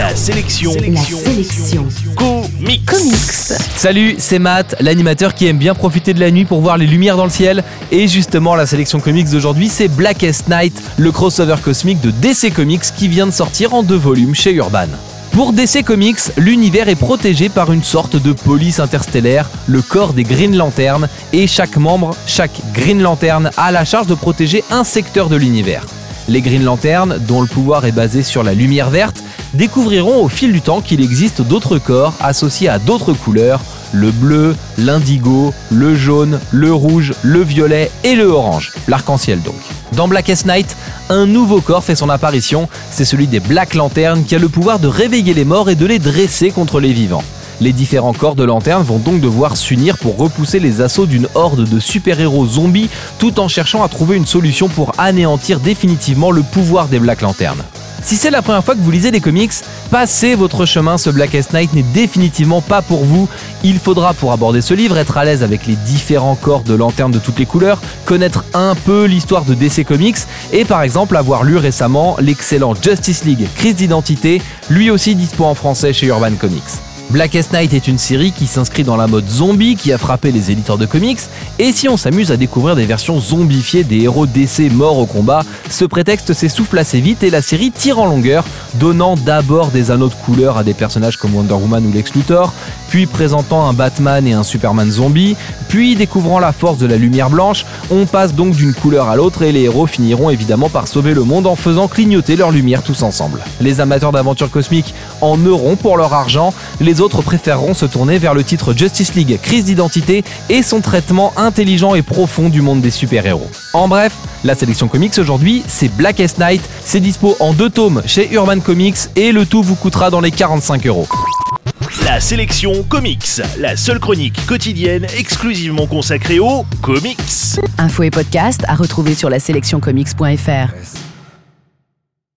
La sélection. La sélection. Comics. Comics. Salut, c'est Matt, l'animateur qui aime bien profiter de la nuit pour voir les lumières dans le ciel. Et justement, la sélection comics d'aujourd'hui, c'est Blackest Night, le crossover cosmique de DC Comics qui vient de sortir en deux volumes chez Urban. Pour DC Comics, l'univers est protégé par une sorte de police interstellaire, le corps des Green Lanterns, et chaque membre, chaque Green Lantern, a la charge de protéger un secteur de l'univers. Les Green Lanterns, dont le pouvoir est basé sur la lumière verte, découvriront au fil du temps qu'il existe d'autres corps associés à d'autres couleurs, le bleu, l'indigo, le jaune, le rouge, le violet et le orange, l'arc-en-ciel donc. Dans Blackest Night, un nouveau corps fait son apparition, c'est celui des Black Lanterns qui a le pouvoir de réveiller les morts et de les dresser contre les vivants. Les différents corps de lanternes vont donc devoir s'unir pour repousser les assauts d'une horde de super-héros zombies tout en cherchant à trouver une solution pour anéantir définitivement le pouvoir des Black Lanterns. Si c'est la première fois que vous lisez des comics, passez votre chemin, ce Blackest Night n'est définitivement pas pour vous. Il faudra pour aborder ce livre être à l'aise avec les différents corps de lanternes de toutes les couleurs, connaître un peu l'histoire de DC Comics et par exemple avoir lu récemment l'excellent Justice League Crise d'identité, lui aussi dispo en français chez Urban Comics. Blackest Night est une série qui s'inscrit dans la mode zombie qui a frappé les éditeurs de comics, et si on s'amuse à découvrir des versions zombifiées des héros d'essai morts au combat, ce prétexte s'essouffle assez vite et la série tire en longueur, donnant d'abord des anneaux de couleur à des personnages comme Wonder Woman ou Lex Luthor, puis présentant un Batman et un Superman zombie, puis découvrant la force de la lumière blanche, on passe donc d'une couleur à l'autre et les héros finiront évidemment par sauver le monde en faisant clignoter leur lumière tous ensemble. Les amateurs d'aventure cosmique en auront pour leur argent, les autres préféreront se tourner vers le titre Justice League Crise d'identité et son traitement intelligent et profond du monde des super-héros. En bref, la sélection comics aujourd'hui, c'est Blackest Night, c'est dispo en deux tomes chez Urban Comics et le tout vous coûtera dans les 45 euros. La sélection comics. La seule chronique quotidienne exclusivement consacrée aux comics. Info et podcast à retrouver sur la sélectioncomics.fr.